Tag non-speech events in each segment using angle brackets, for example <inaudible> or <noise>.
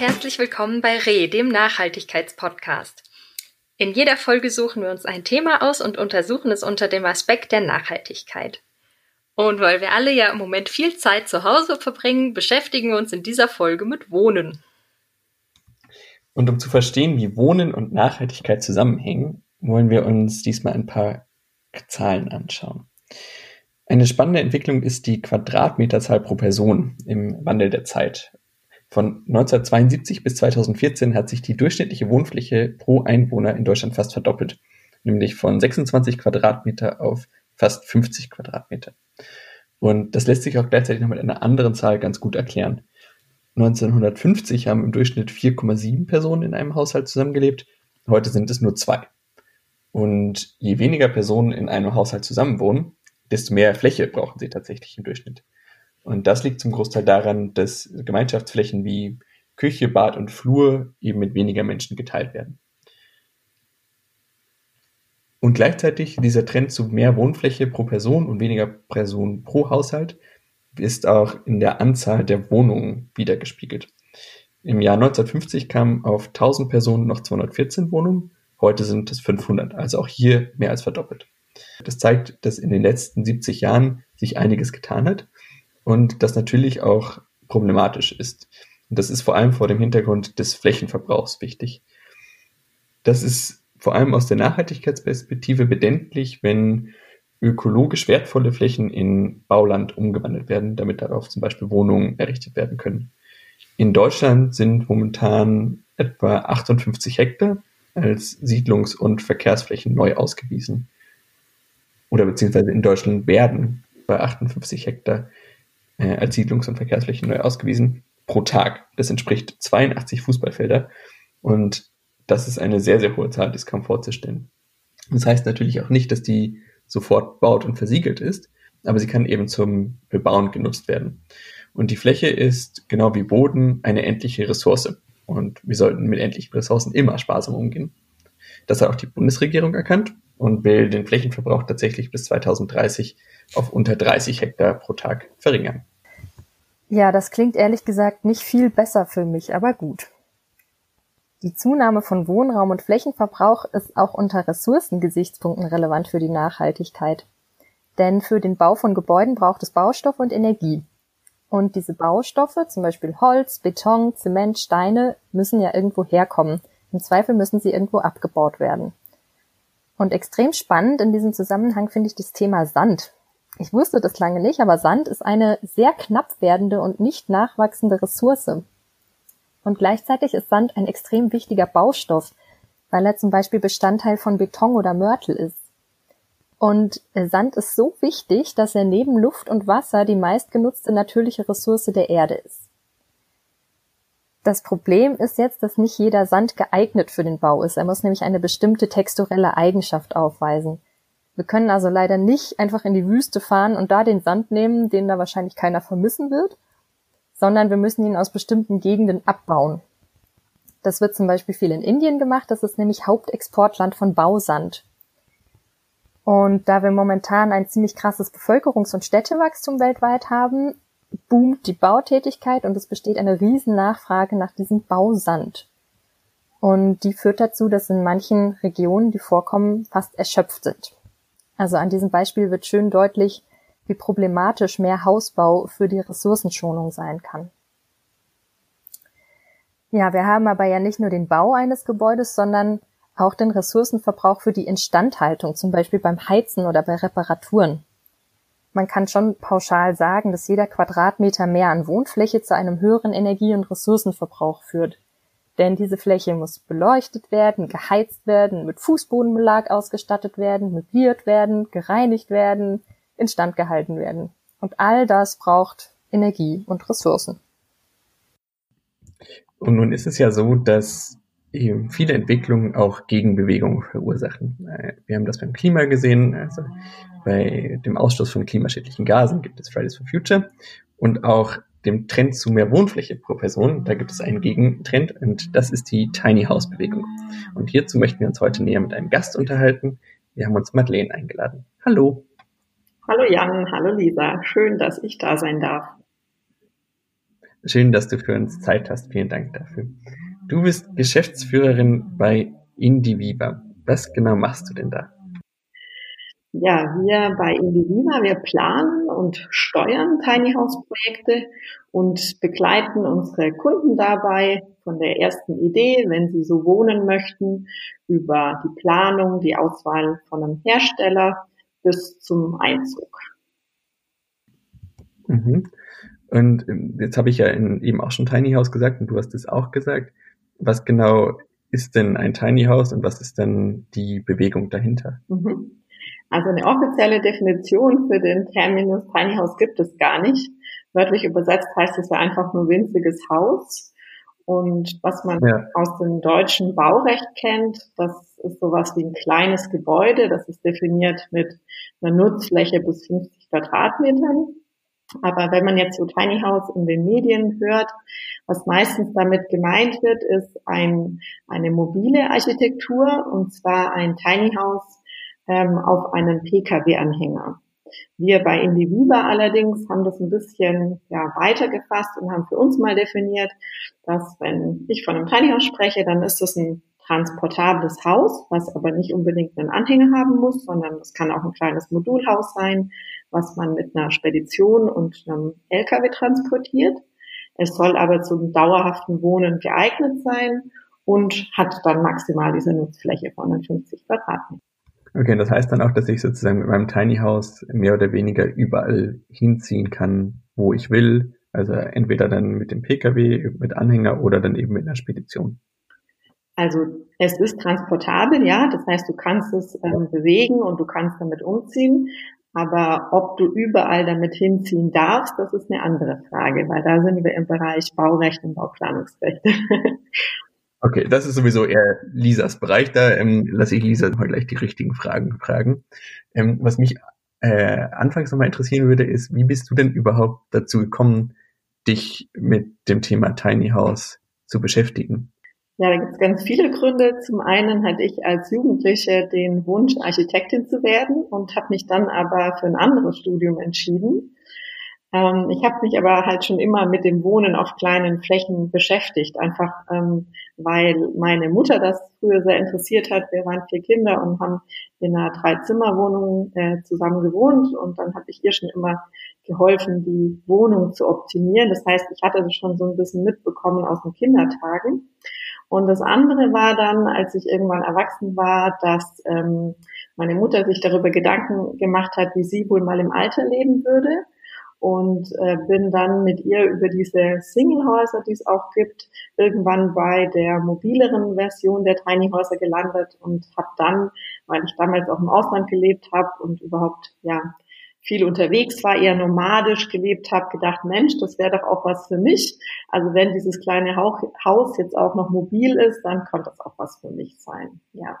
herzlich willkommen bei RE, dem Nachhaltigkeitspodcast. In jeder Folge suchen wir uns ein Thema aus und untersuchen es unter dem Aspekt der Nachhaltigkeit. Und weil wir alle ja im Moment viel Zeit zu Hause verbringen, beschäftigen wir uns in dieser Folge mit Wohnen. Und um zu verstehen, wie Wohnen und Nachhaltigkeit zusammenhängen, wollen wir uns diesmal ein paar Zahlen anschauen. Eine spannende Entwicklung ist die Quadratmeterzahl pro Person im Wandel der Zeit. Von 1972 bis 2014 hat sich die durchschnittliche Wohnfläche pro Einwohner in Deutschland fast verdoppelt, nämlich von 26 Quadratmeter auf fast 50 Quadratmeter. Und das lässt sich auch gleichzeitig noch mit einer anderen Zahl ganz gut erklären. 1950 haben im Durchschnitt 4,7 Personen in einem Haushalt zusammengelebt, heute sind es nur zwei. Und je weniger Personen in einem Haushalt zusammenwohnen, desto mehr Fläche brauchen sie tatsächlich im Durchschnitt. Und das liegt zum Großteil daran, dass Gemeinschaftsflächen wie Küche, Bad und Flur eben mit weniger Menschen geteilt werden. Und gleichzeitig dieser Trend zu mehr Wohnfläche pro Person und weniger Personen pro Haushalt ist auch in der Anzahl der Wohnungen wiedergespiegelt. Im Jahr 1950 kamen auf 1000 Personen noch 214 Wohnungen, heute sind es 500, also auch hier mehr als verdoppelt. Das zeigt, dass in den letzten 70 Jahren sich einiges getan hat und das natürlich auch problematisch ist. Und das ist vor allem vor dem Hintergrund des Flächenverbrauchs wichtig. Das ist vor allem aus der Nachhaltigkeitsperspektive bedenklich, wenn ökologisch wertvolle Flächen in Bauland umgewandelt werden, damit darauf zum Beispiel Wohnungen errichtet werden können. In Deutschland sind momentan etwa 58 Hektar als Siedlungs- und Verkehrsflächen neu ausgewiesen oder beziehungsweise in Deutschland werden bei 58 Hektar äh, als Siedlungs- und Verkehrsflächen neu ausgewiesen pro Tag. Das entspricht 82 Fußballfelder und das ist eine sehr, sehr hohe Zahl, die ist kaum vorzustellen. Das heißt natürlich auch nicht, dass die sofort baut und versiegelt ist, aber sie kann eben zum Bebauen genutzt werden. Und die Fläche ist genau wie Boden eine endliche Ressource. Und wir sollten mit endlichen Ressourcen immer sparsam umgehen. Das hat auch die Bundesregierung erkannt und will den Flächenverbrauch tatsächlich bis 2030 auf unter 30 Hektar pro Tag verringern. Ja, das klingt ehrlich gesagt nicht viel besser für mich, aber gut. Die Zunahme von Wohnraum und Flächenverbrauch ist auch unter Ressourcengesichtspunkten relevant für die Nachhaltigkeit. Denn für den Bau von Gebäuden braucht es Baustoffe und Energie. Und diese Baustoffe, zum Beispiel Holz, Beton, Zement, Steine, müssen ja irgendwo herkommen. Im Zweifel müssen sie irgendwo abgebaut werden. Und extrem spannend in diesem Zusammenhang finde ich das Thema Sand. Ich wusste das lange nicht, aber Sand ist eine sehr knapp werdende und nicht nachwachsende Ressource. Und gleichzeitig ist Sand ein extrem wichtiger Baustoff, weil er zum Beispiel Bestandteil von Beton oder Mörtel ist. Und Sand ist so wichtig, dass er neben Luft und Wasser die meistgenutzte natürliche Ressource der Erde ist. Das Problem ist jetzt, dass nicht jeder Sand geeignet für den Bau ist. Er muss nämlich eine bestimmte texturelle Eigenschaft aufweisen. Wir können also leider nicht einfach in die Wüste fahren und da den Sand nehmen, den da wahrscheinlich keiner vermissen wird, sondern wir müssen ihn aus bestimmten Gegenden abbauen. Das wird zum Beispiel viel in Indien gemacht, das ist nämlich Hauptexportland von Bausand. Und da wir momentan ein ziemlich krasses Bevölkerungs- und Städtewachstum weltweit haben, boomt die Bautätigkeit und es besteht eine riesen Nachfrage nach diesem Bausand. Und die führt dazu, dass in manchen Regionen die Vorkommen fast erschöpft sind. Also an diesem Beispiel wird schön deutlich, wie problematisch mehr Hausbau für die Ressourcenschonung sein kann. Ja, wir haben aber ja nicht nur den Bau eines Gebäudes, sondern auch den Ressourcenverbrauch für die Instandhaltung, zum Beispiel beim Heizen oder bei Reparaturen man kann schon pauschal sagen, dass jeder Quadratmeter mehr an Wohnfläche zu einem höheren Energie- und Ressourcenverbrauch führt. Denn diese Fläche muss beleuchtet werden, geheizt werden, mit Fußbodenbelag ausgestattet werden, möbliert werden, gereinigt werden, instand gehalten werden. Und all das braucht Energie und Ressourcen. Und nun ist es ja so, dass eben viele Entwicklungen auch Gegenbewegungen verursachen. Äh, wir haben das beim Klima gesehen, also bei dem Ausstoß von klimaschädlichen Gasen gibt es Fridays for Future und auch dem Trend zu mehr Wohnfläche pro Person, da gibt es einen Gegentrend und das ist die Tiny House Bewegung. Und hierzu möchten wir uns heute näher mit einem Gast unterhalten. Wir haben uns Madeleine eingeladen. Hallo. Hallo Jan, hallo Lisa. Schön, dass ich da sein darf. Schön, dass du für uns Zeit hast. Vielen Dank dafür. Du bist Geschäftsführerin bei Indiviva. Was genau machst du denn da? Ja, wir bei Indiviva, wir planen und steuern Tiny House Projekte und begleiten unsere Kunden dabei von der ersten Idee, wenn sie so wohnen möchten, über die Planung, die Auswahl von einem Hersteller bis zum Einzug. Mhm. Und ähm, jetzt habe ich ja in, eben auch schon Tiny House gesagt und du hast es auch gesagt. Was genau ist denn ein Tiny House und was ist denn die Bewegung dahinter? Mhm. Also eine offizielle Definition für den Terminus Tiny House gibt es gar nicht. Wörtlich übersetzt heißt es ja einfach nur winziges Haus. Und was man ja. aus dem deutschen Baurecht kennt, das ist sowas wie ein kleines Gebäude. Das ist definiert mit einer Nutzfläche bis 50 Quadratmetern. Aber wenn man jetzt so Tiny House in den Medien hört, was meistens damit gemeint wird, ist ein, eine mobile Architektur und zwar ein Tiny House ähm, auf einen Pkw-Anhänger. Wir bei Indiviva allerdings haben das ein bisschen ja, weiter gefasst und haben für uns mal definiert, dass wenn ich von einem Tiny House spreche, dann ist das ein transportables Haus, was aber nicht unbedingt einen Anhänger haben muss, sondern es kann auch ein kleines Modulhaus sein, was man mit einer Spedition und einem LKW transportiert. Es soll aber zum dauerhaften Wohnen geeignet sein und hat dann maximal diese Nutzfläche von 50 Quadratmetern. Okay, das heißt dann auch, dass ich sozusagen mit meinem Tiny House mehr oder weniger überall hinziehen kann, wo ich will. Also entweder dann mit dem Pkw, mit Anhänger oder dann eben mit einer Spedition. Also es ist transportabel, ja. Das heißt, du kannst es ähm, bewegen und du kannst damit umziehen. Aber ob du überall damit hinziehen darfst, das ist eine andere Frage, weil da sind wir im Bereich Baurecht und Bauplanungsrecht. <laughs> Okay, das ist sowieso eher Lisas Bereich. Da ähm, lasse ich Lisa mal gleich die richtigen Fragen fragen. Ähm, was mich äh, anfangs nochmal interessieren würde, ist, wie bist du denn überhaupt dazu gekommen, dich mit dem Thema Tiny House zu beschäftigen? Ja, da gibt es ganz viele Gründe. Zum einen hatte ich als Jugendliche den Wunsch, Architektin zu werden und habe mich dann aber für ein anderes Studium entschieden. Ähm, ich habe mich aber halt schon immer mit dem Wohnen auf kleinen Flächen beschäftigt, einfach ähm, weil meine Mutter das früher sehr interessiert hat. Wir waren vier Kinder und haben in einer Dreizimmerwohnung äh, zusammen gewohnt und dann habe ich ihr schon immer geholfen, die Wohnung zu optimieren. Das heißt, ich hatte das schon so ein bisschen mitbekommen aus den Kindertagen. Und das andere war dann, als ich irgendwann erwachsen war, dass ähm, meine Mutter sich darüber Gedanken gemacht hat, wie sie wohl mal im Alter leben würde. Und äh, bin dann mit ihr über diese Single-Häuser, die es auch gibt, irgendwann bei der mobileren Version der Tiny Häuser gelandet und habe dann, weil ich damals auch im Ausland gelebt habe und überhaupt ja viel unterwegs war, eher nomadisch gelebt habe, gedacht, Mensch, das wäre doch auch was für mich. Also wenn dieses kleine Haus jetzt auch noch mobil ist, dann könnte das auch was für mich sein. Ja.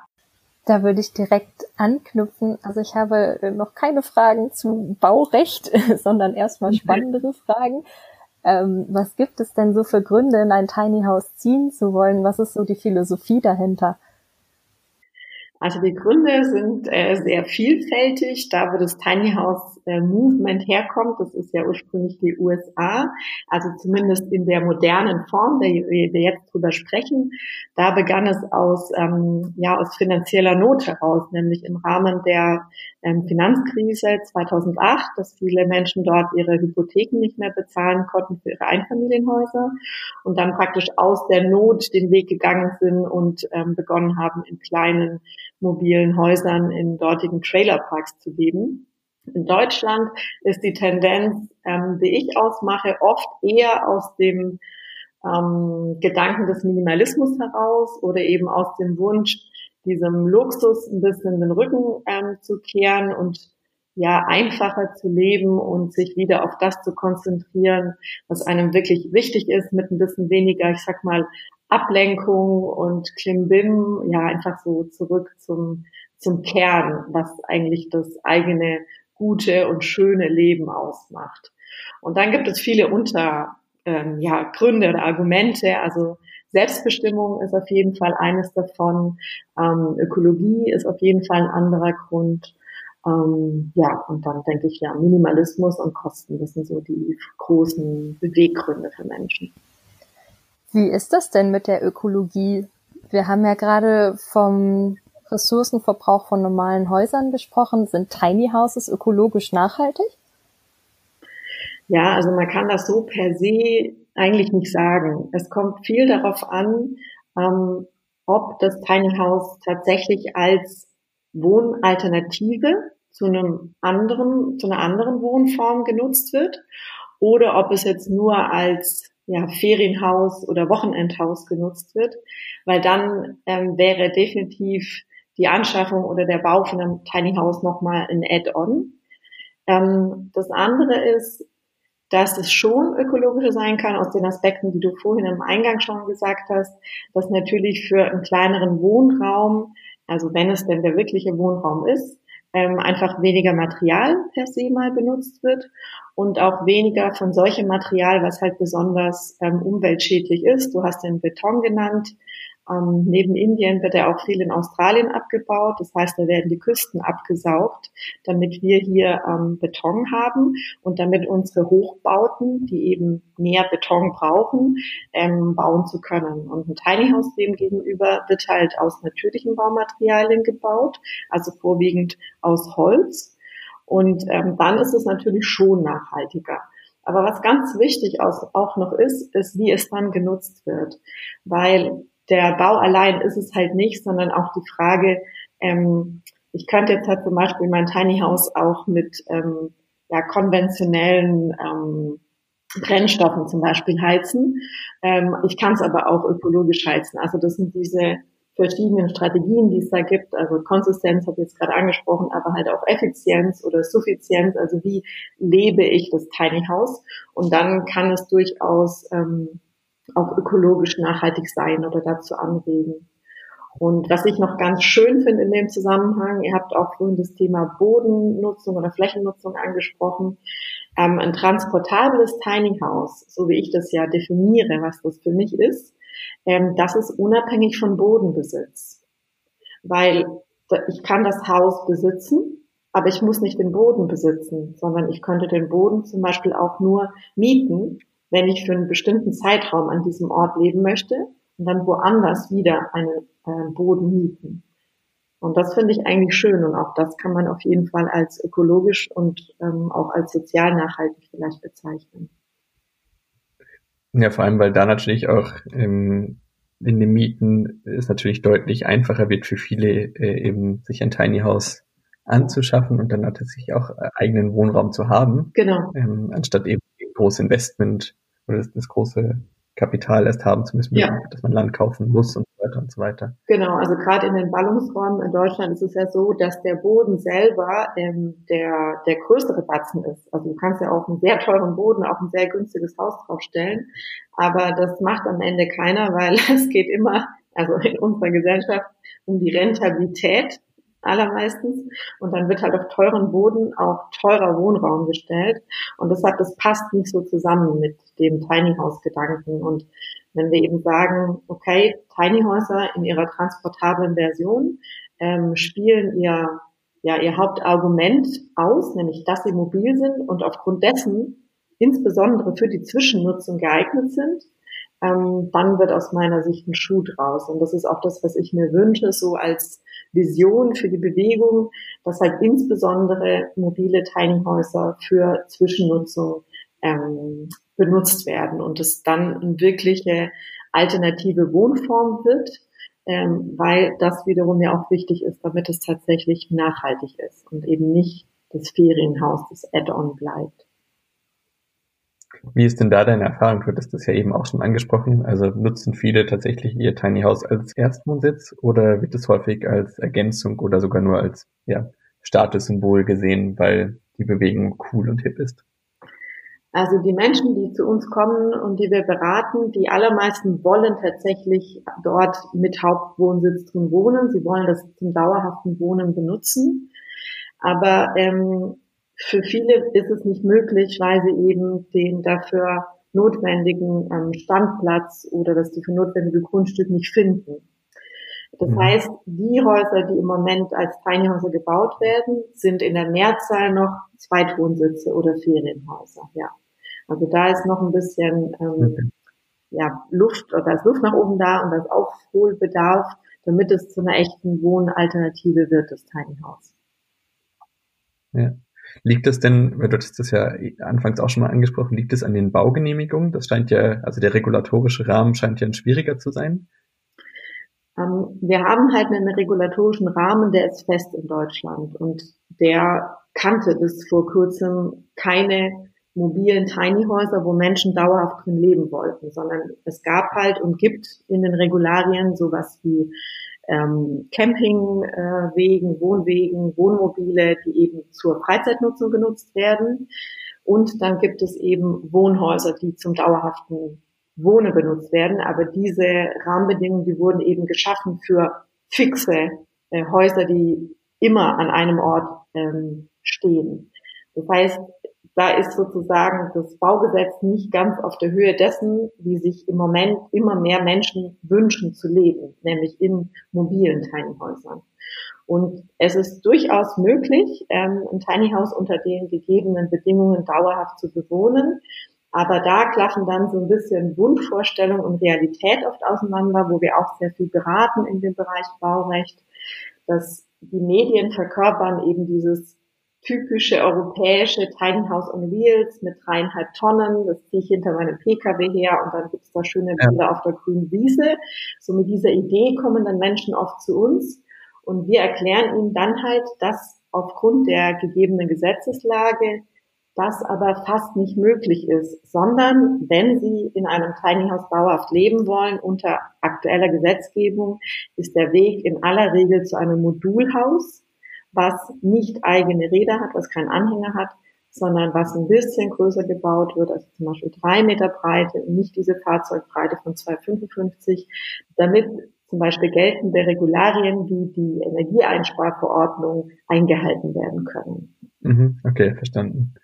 Da würde ich direkt anknüpfen. Also ich habe noch keine Fragen zu Baurecht, <laughs> sondern erstmal spannendere Fragen. Ähm, was gibt es denn so für Gründe, in ein Tiny House ziehen zu wollen? Was ist so die Philosophie dahinter? Also die Gründe sind äh, sehr vielfältig. Da, wo das Tiny House äh, Movement herkommt, das ist ja ursprünglich die USA, also zumindest in der modernen Form, der wir jetzt drüber sprechen, da begann es aus, ähm, ja, aus finanzieller Not heraus, nämlich im Rahmen der ähm, Finanzkrise 2008, dass viele Menschen dort ihre Hypotheken nicht mehr bezahlen konnten für ihre Einfamilienhäuser und dann praktisch aus der Not den Weg gegangen sind und ähm, begonnen haben, in kleinen mobilen Häusern in dortigen Trailerparks zu leben. In Deutschland ist die Tendenz, ähm, die ich ausmache, oft eher aus dem ähm, Gedanken des Minimalismus heraus oder eben aus dem Wunsch, diesem Luxus ein bisschen den Rücken ähm, zu kehren und ja einfacher zu leben und sich wieder auf das zu konzentrieren, was einem wirklich wichtig ist, mit ein bisschen weniger, ich sag mal, Ablenkung und Klimbim, ja, einfach so zurück zum, zum Kern, was eigentlich das eigene gute und schöne Leben ausmacht. Und dann gibt es viele Unter, ähm, ja, Gründe oder Argumente. Also Selbstbestimmung ist auf jeden Fall eines davon. Ähm, Ökologie ist auf jeden Fall ein anderer Grund. Ähm, ja, und dann denke ich ja, Minimalismus und Kosten, das sind so die großen Beweggründe für Menschen. Wie ist das denn mit der Ökologie? Wir haben ja gerade vom Ressourcenverbrauch von normalen Häusern gesprochen. Sind Tiny Houses ökologisch nachhaltig? Ja, also man kann das so per se eigentlich nicht sagen. Es kommt viel darauf an, ähm, ob das Tiny House tatsächlich als Wohnalternative zu einem anderen, zu einer anderen Wohnform genutzt wird oder ob es jetzt nur als ja, Ferienhaus oder Wochenendhaus genutzt wird, weil dann ähm, wäre definitiv die Anschaffung oder der Bau von einem Tiny House nochmal ein Add-on. Ähm, das andere ist, dass es schon ökologischer sein kann aus den Aspekten, die du vorhin im Eingang schon gesagt hast, dass natürlich für einen kleineren Wohnraum, also wenn es denn der wirkliche Wohnraum ist, ähm, einfach weniger Material per se mal benutzt wird und auch weniger von solchem Material, was halt besonders ähm, umweltschädlich ist. Du hast den Beton genannt. Ähm, neben Indien wird er auch viel in Australien abgebaut. Das heißt, da werden die Küsten abgesaugt, damit wir hier ähm, Beton haben und damit unsere Hochbauten, die eben mehr Beton brauchen, ähm, bauen zu können. Und ein Tiny House dem gegenüber wird halt aus natürlichen Baumaterialien gebaut, also vorwiegend aus Holz. Und ähm, dann ist es natürlich schon nachhaltiger. Aber was ganz wichtig auch noch ist, ist, wie es dann genutzt wird. Weil der Bau allein ist es halt nicht, sondern auch die Frage, ähm, ich könnte jetzt halt zum Beispiel mein Tiny House auch mit ähm, ja, konventionellen ähm, Brennstoffen zum Beispiel heizen. Ähm, ich kann es aber auch ökologisch heizen. Also das sind diese verschiedenen Strategien, die es da gibt. Also Konsistenz habe ich jetzt gerade angesprochen, aber halt auch Effizienz oder Suffizienz. Also wie lebe ich das Tiny House? Und dann kann es durchaus ähm, auch ökologisch nachhaltig sein oder dazu anregen. Und was ich noch ganz schön finde in dem Zusammenhang, ihr habt auch vorhin das Thema Bodennutzung oder Flächennutzung angesprochen. Ähm, ein transportables Tiny House, so wie ich das ja definiere, was das für mich ist, ähm, das ist unabhängig von Bodenbesitz. Weil ich kann das Haus besitzen, aber ich muss nicht den Boden besitzen, sondern ich könnte den Boden zum Beispiel auch nur mieten wenn ich für einen bestimmten Zeitraum an diesem Ort leben möchte und dann woanders wieder einen äh, Boden mieten. Und das finde ich eigentlich schön und auch das kann man auf jeden Fall als ökologisch und ähm, auch als sozial nachhaltig vielleicht bezeichnen. Ja, vor allem, weil da natürlich auch ähm, in den Mieten es natürlich deutlich einfacher wird für viele äh, eben sich ein Tiny House anzuschaffen und dann tatsächlich auch äh, eigenen Wohnraum zu haben. Genau. Ähm, anstatt eben große Investment oder das, das große Kapital erst haben zu müssen, ja. dass man Land kaufen muss und so weiter und so weiter. Genau, also gerade in den Ballungsräumen in Deutschland ist es ja so, dass der Boden selber ähm, der, der größere Batzen ist. Also du kannst ja auch einen sehr teuren Boden auf ein sehr günstiges Haus draufstellen, aber das macht am Ende keiner, weil <laughs> es geht immer, also in unserer Gesellschaft, um die Rentabilität allermeistens. Und dann wird halt auf teuren Boden auch teurer Wohnraum gestellt. Und deshalb, das passt nicht so zusammen mit dem Tiny House Gedanken. Und wenn wir eben sagen, okay, Tiny Häuser in ihrer transportablen Version ähm, spielen ihr, ja, ihr Hauptargument aus, nämlich dass sie mobil sind und aufgrund dessen insbesondere für die Zwischennutzung geeignet sind, ähm, dann wird aus meiner Sicht ein Schuh draus. Und das ist auch das, was ich mir wünsche, so als Vision für die Bewegung, dass halt insbesondere mobile Tiny Häuser für Zwischennutzung ähm, benutzt werden und es dann eine wirkliche alternative Wohnform wird, ähm, weil das wiederum ja auch wichtig ist, damit es tatsächlich nachhaltig ist und eben nicht das Ferienhaus, das Add-on bleibt. Wie ist denn da deine Erfahrung? Du hattest das ja eben auch schon angesprochen. Also nutzen viele tatsächlich ihr Tiny House als Erstwohnsitz oder wird es häufig als Ergänzung oder sogar nur als ja, Statussymbol gesehen, weil die Bewegung cool und hip ist? Also die Menschen, die zu uns kommen und die wir beraten, die allermeisten wollen tatsächlich dort mit Hauptwohnsitz drin wohnen. Sie wollen das zum dauerhaften Wohnen benutzen. Aber ähm, für viele ist es nicht möglich, weil sie eben den dafür notwendigen ähm, Standplatz oder das dafür notwendige Grundstück nicht finden. Das mhm. heißt, die Häuser, die im Moment als Tiny Häuser gebaut werden, sind in der Mehrzahl noch Zweitwohnsitze oder Ferienhäuser. Ja, also da ist noch ein bisschen ähm, okay. ja Luft oder ist Luft nach oben da und das Aufholbedarf, damit es zu einer echten Wohnalternative wird, das Tiny House. Ja. Liegt das denn, du hast das ja anfangs auch schon mal angesprochen, liegt es an den Baugenehmigungen? Das scheint ja, also der regulatorische Rahmen scheint ja ein schwieriger zu sein. Ähm, wir haben halt einen regulatorischen Rahmen, der ist fest in Deutschland und der kannte bis vor kurzem keine mobilen Tiny Häuser, wo Menschen dauerhaft drin leben wollten, sondern es gab halt und gibt in den Regularien sowas wie ähm, Campingwegen, Wohnwegen, Wohnmobile, die eben zur Freizeitnutzung genutzt werden. Und dann gibt es eben Wohnhäuser, die zum dauerhaften Wohnen benutzt werden. Aber diese Rahmenbedingungen, die wurden eben geschaffen für fixe äh, Häuser, die immer an einem Ort ähm, stehen. Das heißt, da ist sozusagen das Baugesetz nicht ganz auf der Höhe dessen, wie sich im Moment immer mehr Menschen wünschen zu leben, nämlich in mobilen Tiny Häusern. Und es ist durchaus möglich, ähm, ein Tiny House unter den gegebenen Bedingungen dauerhaft zu bewohnen. Aber da klaffen dann so ein bisschen Wunschvorstellung und Realität oft auseinander, wo wir auch sehr viel beraten in dem Bereich Baurecht, dass die Medien verkörpern eben dieses typische europäische Tiny House on Wheels mit dreieinhalb Tonnen. Das ziehe ich hinter meinem Pkw her und dann gibt es da schöne Bilder ja. auf der grünen Wiese. So mit dieser Idee kommen dann Menschen oft zu uns und wir erklären ihnen dann halt, dass aufgrund der gegebenen Gesetzeslage das aber fast nicht möglich ist, sondern wenn Sie in einem Tiny House dauerhaft leben wollen unter aktueller Gesetzgebung, ist der Weg in aller Regel zu einem Modulhaus was nicht eigene Räder hat, was keinen Anhänger hat, sondern was ein bisschen größer gebaut wird, also zum Beispiel drei Meter Breite und nicht diese Fahrzeugbreite von 2,55, damit zum Beispiel geltende Regularien wie die Energieeinsparverordnung eingehalten werden können. Mhm, okay, verstanden.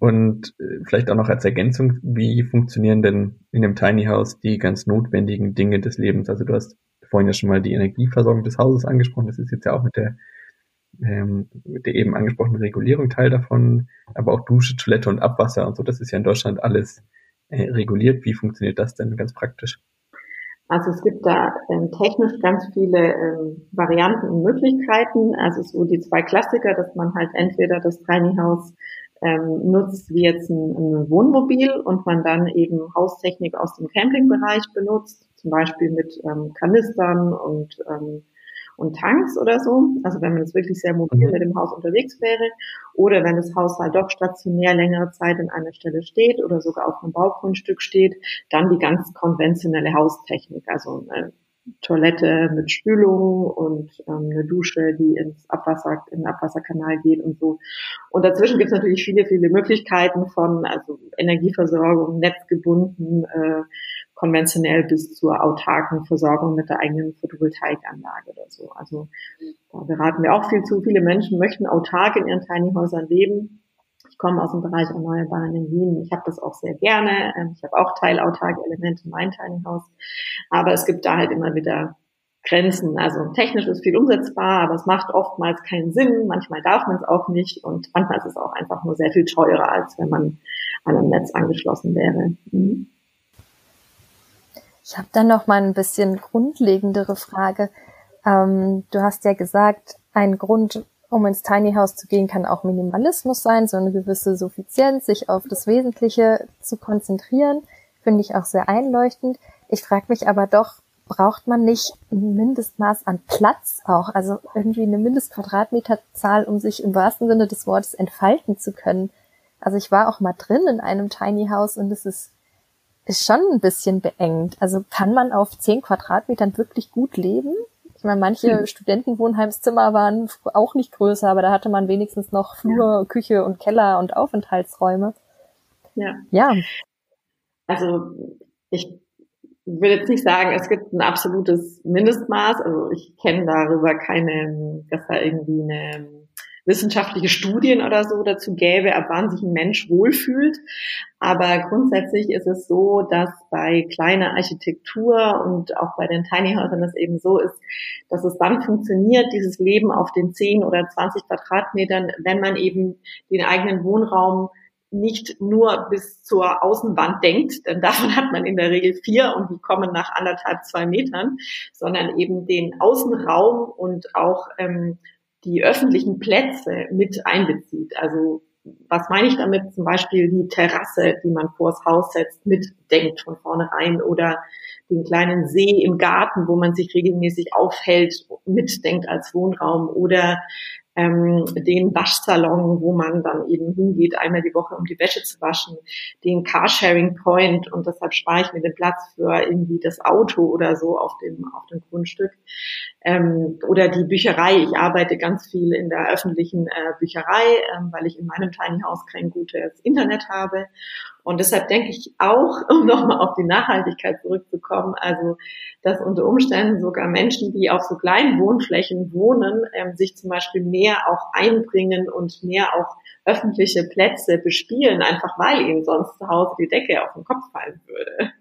Und äh, vielleicht auch noch als Ergänzung, wie funktionieren denn in dem Tiny House die ganz notwendigen Dinge des Lebens? Also du hast vorhin ja schon mal die Energieversorgung des Hauses angesprochen, das ist jetzt ja auch mit der ähm, der eben angesprochenen Regulierung Teil davon, aber auch Dusche, Toilette und Abwasser und so, das ist ja in Deutschland alles äh, reguliert. Wie funktioniert das denn ganz praktisch? Also es gibt da ähm, technisch ganz viele ähm, Varianten und Möglichkeiten. Also so die zwei Klassiker, dass man halt entweder das Tiny House ähm, nutzt wie jetzt ein, ein Wohnmobil und man dann eben Haustechnik aus dem Campingbereich benutzt, zum Beispiel mit ähm, Kanistern und ähm, und Tanks oder so. Also wenn man jetzt wirklich sehr mobil mhm. mit dem Haus unterwegs wäre oder wenn das Haus halt doch stationär längere Zeit an einer Stelle steht oder sogar auf einem Baugrundstück steht, dann die ganz konventionelle Haustechnik, also eine Toilette mit Spülung und ähm, eine Dusche, die ins Abwasser, in den Abwasserkanal geht und so. Und dazwischen gibt es natürlich viele, viele Möglichkeiten von also Energieversorgung, netzgebunden, äh, konventionell bis zur autarken Versorgung mit der eigenen Photovoltaikanlage oder so. Also da beraten wir auch viel zu. Viele Menschen möchten autark in ihren Tiny Häusern leben. Ich komme aus dem Bereich erneuerbare Energien. Ich habe das auch sehr gerne. Ähm, ich habe auch teilautarke Elemente in meinem Tiny House. Aber es gibt da halt immer wieder Grenzen. Also technisch ist viel umsetzbar, aber es macht oftmals keinen Sinn. Manchmal darf man es auch nicht und manchmal ist es auch einfach nur sehr viel teurer, als wenn man an einem Netz angeschlossen wäre. Mhm. Ich habe dann noch mal ein bisschen grundlegendere Frage. Ähm, du hast ja gesagt, ein Grund, um ins Tiny House zu gehen, kann auch Minimalismus sein, so eine gewisse Suffizienz, sich auf das Wesentliche zu konzentrieren, finde ich auch sehr einleuchtend. Ich frage mich aber doch, braucht man nicht ein Mindestmaß an Platz auch, also irgendwie eine Mindestquadratmeterzahl, um sich im wahrsten Sinne des Wortes entfalten zu können? Also ich war auch mal drin in einem Tiny House und es ist ist schon ein bisschen beengt. Also kann man auf zehn Quadratmetern wirklich gut leben? Ich meine, manche hm. Studentenwohnheimszimmer waren auch nicht größer, aber da hatte man wenigstens noch Flur, ja. Küche und Keller und Aufenthaltsräume. Ja. Ja. Also ich will jetzt nicht sagen, es gibt ein absolutes Mindestmaß. Also ich kenne darüber keine, dass da irgendwie eine wissenschaftliche Studien oder so dazu gäbe, ab wann sich ein Mensch wohlfühlt. Aber grundsätzlich ist es so, dass bei kleiner Architektur und auch bei den Tiny Häusern es eben so ist, dass es dann funktioniert, dieses Leben auf den 10 oder 20 Quadratmetern, wenn man eben den eigenen Wohnraum nicht nur bis zur Außenwand denkt, denn davon hat man in der Regel vier und die kommen nach anderthalb, zwei Metern, sondern eben den Außenraum und auch ähm, die öffentlichen Plätze mit einbezieht. Also was meine ich damit? Zum Beispiel die Terrasse, die man vors Haus setzt, mitdenkt von vornherein oder den kleinen See im Garten, wo man sich regelmäßig aufhält, mitdenkt als Wohnraum oder ähm, den Waschsalon, wo man dann eben hingeht, einmal die Woche, um die Wäsche zu waschen, den Carsharing Point und deshalb spare ich mir den Platz für irgendwie das Auto oder so auf dem, auf dem Grundstück. Ähm, oder die Bücherei. Ich arbeite ganz viel in der öffentlichen äh, Bücherei, ähm, weil ich in meinem Tiny House kein gutes Internet habe. Und deshalb denke ich auch, <laughs> um nochmal auf die Nachhaltigkeit zurückzukommen, also dass unter Umständen sogar Menschen, die auf so kleinen Wohnflächen wohnen, ähm, sich zum Beispiel mehr auch einbringen und mehr auch öffentliche Plätze bespielen, einfach weil ihnen sonst zu Hause die Decke auf den Kopf fallen würde.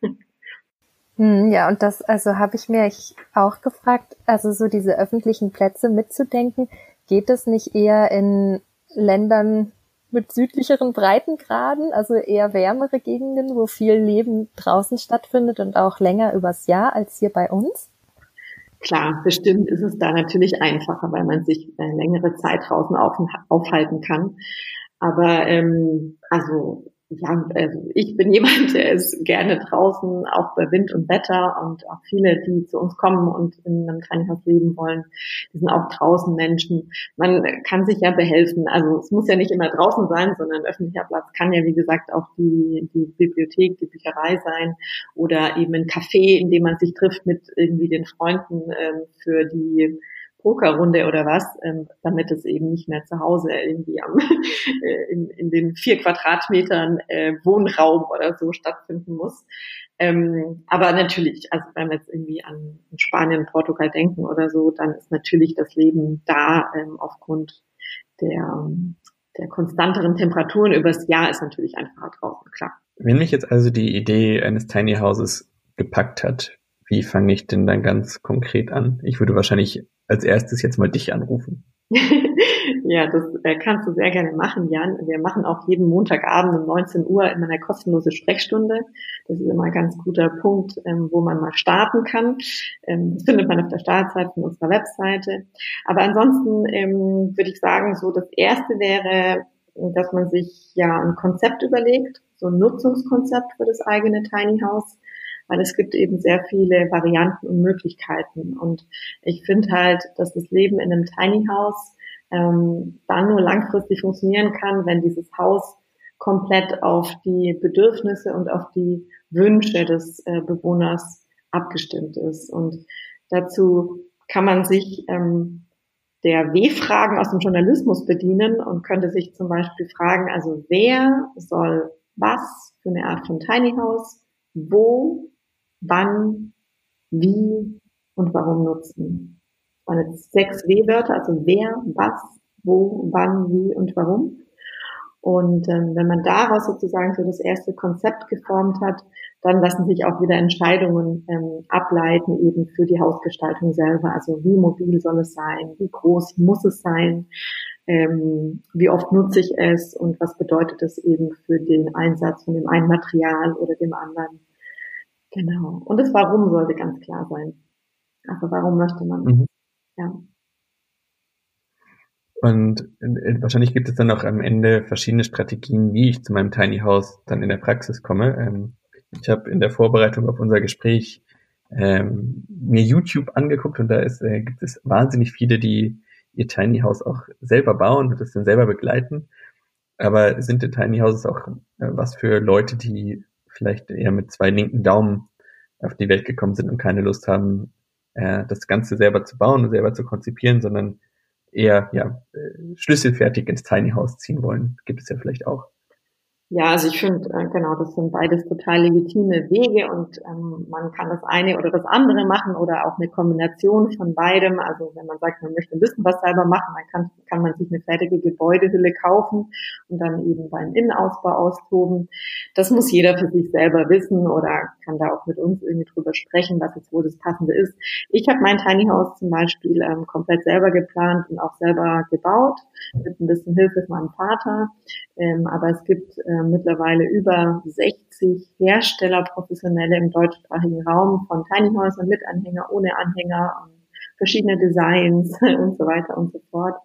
Hm, ja, und das, also habe ich mir auch gefragt, also so diese öffentlichen Plätze mitzudenken, geht es nicht eher in Ländern mit südlicheren Breitengraden, also eher wärmere Gegenden, wo viel Leben draußen stattfindet und auch länger übers Jahr als hier bei uns? Klar, bestimmt ist es da natürlich einfacher, weil man sich äh, längere Zeit draußen auf, aufhalten kann. Aber ähm, also ja, also ich bin <laughs> jemand, der ist gerne draußen, auch bei Wind und Wetter und auch viele, die zu uns kommen und in einem Krankenhaus leben wollen, die sind auch draußen Menschen. Man kann sich ja behelfen. Also es muss ja nicht immer draußen sein, sondern öffentlicher Platz kann ja, wie gesagt, auch die, die Bibliothek, die Bücherei sein oder eben ein Café, in dem man sich trifft mit irgendwie den Freunden ähm, für die Pokerrunde oder was, ähm, damit es eben nicht mehr zu Hause irgendwie am, <laughs> äh, in, in den vier Quadratmetern äh, Wohnraum oder so stattfinden muss. Ähm, aber natürlich, also wenn wir jetzt irgendwie an Spanien, Portugal denken oder so, dann ist natürlich das Leben da ähm, aufgrund der, der konstanteren Temperaturen übers Jahr ist natürlich einfacher draußen, klar. Wenn mich jetzt also die Idee eines Tiny Houses gepackt hat, wie fange ich denn dann ganz konkret an? Ich würde wahrscheinlich als erstes jetzt mal dich anrufen. <laughs> ja, das äh, kannst du sehr gerne machen, Jan. Wir machen auch jeden Montagabend um 19 Uhr immer eine kostenlose Sprechstunde. Das ist immer ein ganz guter Punkt, ähm, wo man mal starten kann. Ähm, das findet man auf der Startzeit von unserer Webseite. Aber ansonsten ähm, würde ich sagen, so das erste wäre, dass man sich ja ein Konzept überlegt, so ein Nutzungskonzept für das eigene Tiny House weil es gibt eben sehr viele Varianten und Möglichkeiten. Und ich finde halt, dass das Leben in einem Tiny House ähm, dann nur langfristig funktionieren kann, wenn dieses Haus komplett auf die Bedürfnisse und auf die Wünsche des äh, Bewohners abgestimmt ist. Und dazu kann man sich ähm, der W-Fragen aus dem Journalismus bedienen und könnte sich zum Beispiel fragen, also wer soll was für eine Art von Tiny House, wo wann, wie und warum nutzen. Das waren jetzt sechs W-Wörter, also wer, was, wo, wann, wie und warum. Und ähm, wenn man daraus sozusagen so das erste Konzept geformt hat, dann lassen sich auch wieder Entscheidungen ähm, ableiten eben für die Hausgestaltung selber. Also wie mobil soll es sein, wie groß muss es sein, ähm, wie oft nutze ich es und was bedeutet es eben für den Einsatz von dem einen Material oder dem anderen. Genau. Und das Warum sollte ganz klar sein. Also warum möchte man? Mhm. Ja. Und äh, wahrscheinlich gibt es dann auch am Ende verschiedene Strategien, wie ich zu meinem Tiny House dann in der Praxis komme. Ähm, ich habe in der Vorbereitung auf unser Gespräch ähm, mir YouTube angeguckt und da ist, äh, gibt es wahnsinnig viele, die ihr Tiny House auch selber bauen und das dann selber begleiten. Aber sind die Tiny Houses auch äh, was für Leute, die vielleicht eher mit zwei linken Daumen auf die Welt gekommen sind und keine Lust haben, äh, das Ganze selber zu bauen und selber zu konzipieren, sondern eher ja, äh, schlüsselfertig ins Tiny House ziehen wollen. Gibt es ja vielleicht auch. Ja, also ich finde, äh, genau, das sind beides total legitime Wege und ähm, man kann das eine oder das andere machen oder auch eine Kombination von beidem. Also wenn man sagt, man möchte wissen, was selber machen, dann kann, kann man sich eine fertige Gebäudehülle kaufen und dann eben beim Innenausbau austoben. Das muss jeder für sich selber wissen oder kann da auch mit uns irgendwie drüber sprechen, was jetzt wohl das Passende ist. Ich habe mein Tiny House zum Beispiel ähm, komplett selber geplant und auch selber gebaut, mit ein bisschen Hilfe von meinem Vater. Ähm, aber es gibt äh, mittlerweile über 60 Hersteller, Professionelle im deutschsprachigen Raum von Tiny Häusern mit Anhänger, ohne Anhänger, verschiedene Designs <laughs> und so weiter und so fort.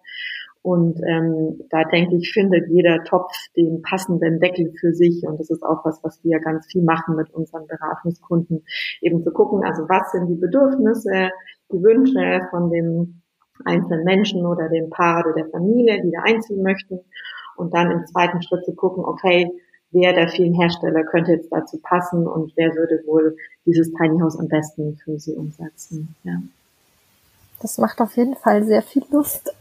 Und ähm, da denke ich, findet jeder Topf den passenden Deckel für sich. Und das ist auch was, was wir ganz viel machen mit unseren Beratungskunden, eben zu gucken, also was sind die Bedürfnisse, die Wünsche von dem einzelnen Menschen oder dem Paar oder der Familie, die da einziehen möchten und dann im zweiten Schritt zu gucken, okay, wer der vielen Hersteller könnte jetzt dazu passen und wer würde wohl dieses Tiny House am besten für sie umsetzen. Ja. Das macht auf jeden Fall sehr viel Lust.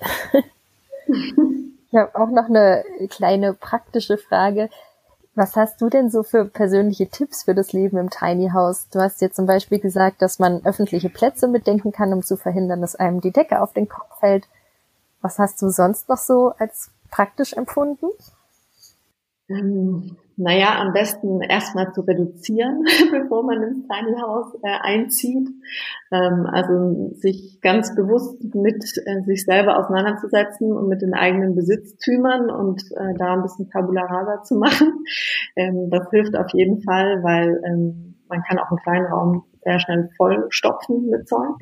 ich habe auch noch eine kleine praktische Frage. Was hast du denn so für persönliche Tipps für das Leben im Tiny House? Du hast jetzt zum Beispiel gesagt, dass man öffentliche Plätze mitdenken kann, um zu verhindern, dass einem die Decke auf den Kopf fällt. Was hast du sonst noch so als praktisch empfunden? Ähm, naja, am besten erstmal zu reduzieren, <laughs> bevor man ins Tiny House äh, einzieht. Ähm, also sich ganz bewusst mit äh, sich selber auseinanderzusetzen und mit den eigenen Besitztümern und äh, da ein bisschen Tabula rasa zu <laughs> machen. Ähm, das hilft auf jeden Fall, weil ähm, man kann auch einen kleinen Raum sehr schnell vollstopfen mit Zeug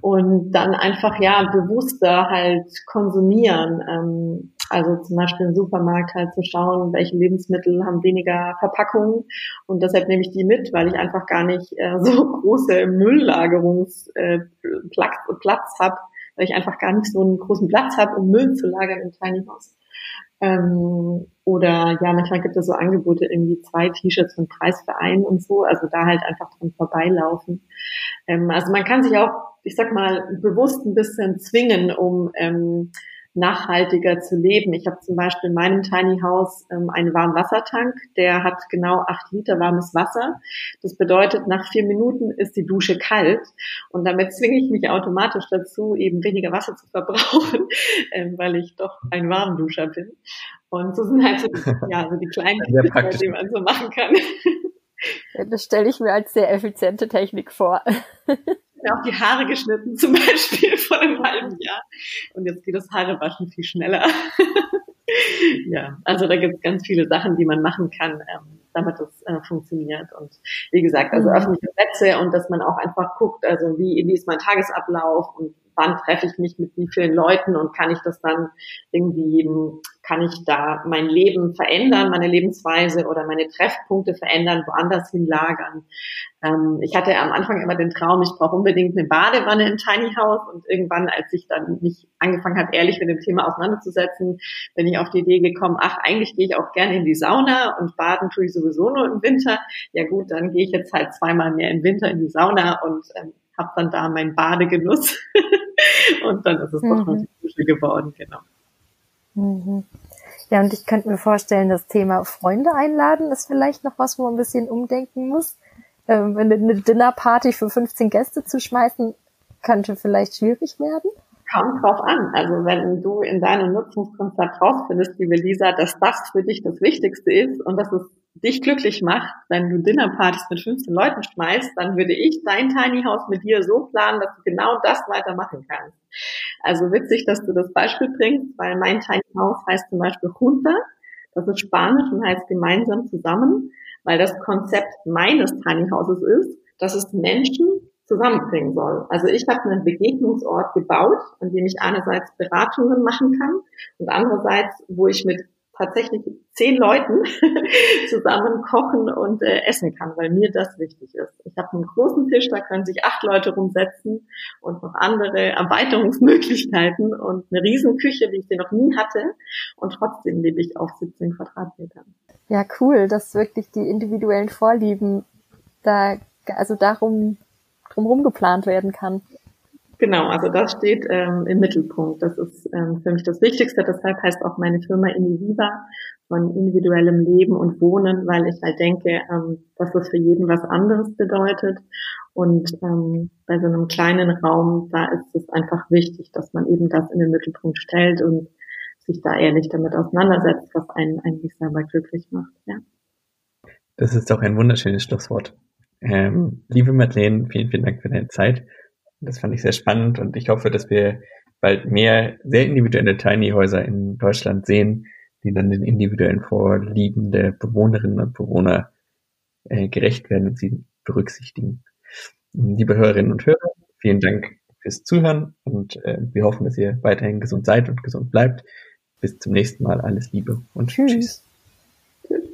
und dann einfach ja bewusster halt konsumieren. Ähm, also zum Beispiel im Supermarkt halt zu schauen, welche Lebensmittel haben weniger Verpackungen und deshalb nehme ich die mit, weil ich einfach gar nicht äh, so <laughs> große Mülllagerungsplatz äh, Platz habe, weil ich einfach gar nicht so einen großen Platz habe, um Müll zu lagern im Tiny House. Ähm, oder ja, manchmal gibt es so Angebote, irgendwie zwei T-Shirts für Preis für einen und so, also da halt einfach dran vorbeilaufen. Ähm, also man kann sich auch, ich sag mal, bewusst ein bisschen zwingen, um ähm, nachhaltiger zu leben. Ich habe zum Beispiel in meinem Tiny House ähm, einen Warmwassertank, der hat genau acht Liter warmes Wasser. Das bedeutet, nach vier Minuten ist die Dusche kalt und damit zwinge ich mich automatisch dazu, eben weniger Wasser zu verbrauchen, <laughs> ähm, weil ich doch ein Warmduscher bin. Und so sind halt so, <laughs> ja, so die kleinen Dinge, die man so machen kann. Das stelle ich mir als sehr effiziente Technik vor <laughs> mir auch die Haare geschnitten, <laughs> zum Beispiel vor einem halben Jahr. Und jetzt geht das Haarewaschen viel schneller. <laughs> ja, also da gibt es ganz viele Sachen, die man machen kann, ähm, damit das äh, funktioniert. Und wie gesagt, also mhm. öffentliche Plätze und dass man auch einfach guckt, also wie, wie ist mein Tagesablauf und wann treffe ich mich mit wie vielen Leuten und kann ich das dann irgendwie kann ich da mein Leben verändern, meine Lebensweise oder meine Treffpunkte verändern, woanders hinlagern. Ähm, ich hatte am Anfang immer den Traum, ich brauche unbedingt eine Badewanne im Tiny House und irgendwann, als ich dann mich angefangen habe, ehrlich mit dem Thema auseinanderzusetzen, bin ich auf die Idee gekommen, ach, eigentlich gehe ich auch gerne in die Sauna und baden tue ich sowieso nur im Winter. Ja gut, dann gehe ich jetzt halt zweimal mehr im Winter in die Sauna und ähm, habe dann da meinen Badegenuss <laughs> und dann ist es mhm. doch eine Dusche geworden, genau. Mhm. Ja, und ich könnte mir vorstellen, das Thema Freunde einladen ist vielleicht noch was, wo man ein bisschen umdenken muss. Ähm, eine Dinnerparty für 15 Gäste zu schmeißen, könnte vielleicht schwierig werden. Kommt drauf an. Also wenn du in deinem Nutzungskonzept rausfindest, liebe Lisa, dass das für dich das Wichtigste ist und dass es dich glücklich macht, wenn du Dinnerpartys mit 15 Leuten schmeißt, dann würde ich dein Tiny House mit dir so planen, dass du genau das weitermachen kannst. Also witzig, dass du das Beispiel bringst, weil mein Tiny House heißt zum Beispiel Junta. Das ist Spanisch und heißt gemeinsam zusammen, weil das Konzept meines Tiny Houses ist, dass es Menschen zusammenbringen soll. Also ich habe einen Begegnungsort gebaut, an dem ich einerseits Beratungen machen kann und andererseits, wo ich mit tatsächlich zehn Leuten <laughs> zusammen kochen und äh, essen kann, weil mir das wichtig ist. Ich habe einen großen Tisch, da können sich acht Leute rumsetzen und noch andere Erweiterungsmöglichkeiten und eine Riesenküche, wie ich sie noch nie hatte. Und trotzdem lebe ich auf 17 Quadratmetern. Ja, cool, dass wirklich die individuellen Vorlieben da, also darum drumherum geplant werden kann. Genau, also das steht ähm, im Mittelpunkt. Das ist ähm, für mich das Wichtigste. Deshalb heißt auch meine Firma Iniviva von individuellem Leben und Wohnen, weil ich halt denke, ähm, dass das für jeden was anderes bedeutet. Und ähm, bei so einem kleinen Raum, da ist es einfach wichtig, dass man eben das in den Mittelpunkt stellt und sich da ehrlich damit auseinandersetzt, was einen eigentlich selber glücklich macht. Ja. Das ist doch ein wunderschönes Schlusswort. Ähm, liebe Madeleine, vielen, vielen Dank für deine Zeit. Das fand ich sehr spannend und ich hoffe, dass wir bald mehr sehr individuelle Tiny Häuser in Deutschland sehen, die dann den individuellen Vorlieben der Bewohnerinnen und Bewohner äh, gerecht werden und sie berücksichtigen. Liebe Hörerinnen und Hörer, vielen Dank fürs Zuhören und äh, wir hoffen, dass ihr weiterhin gesund seid und gesund bleibt. Bis zum nächsten Mal. Alles Liebe und tschüss. tschüss.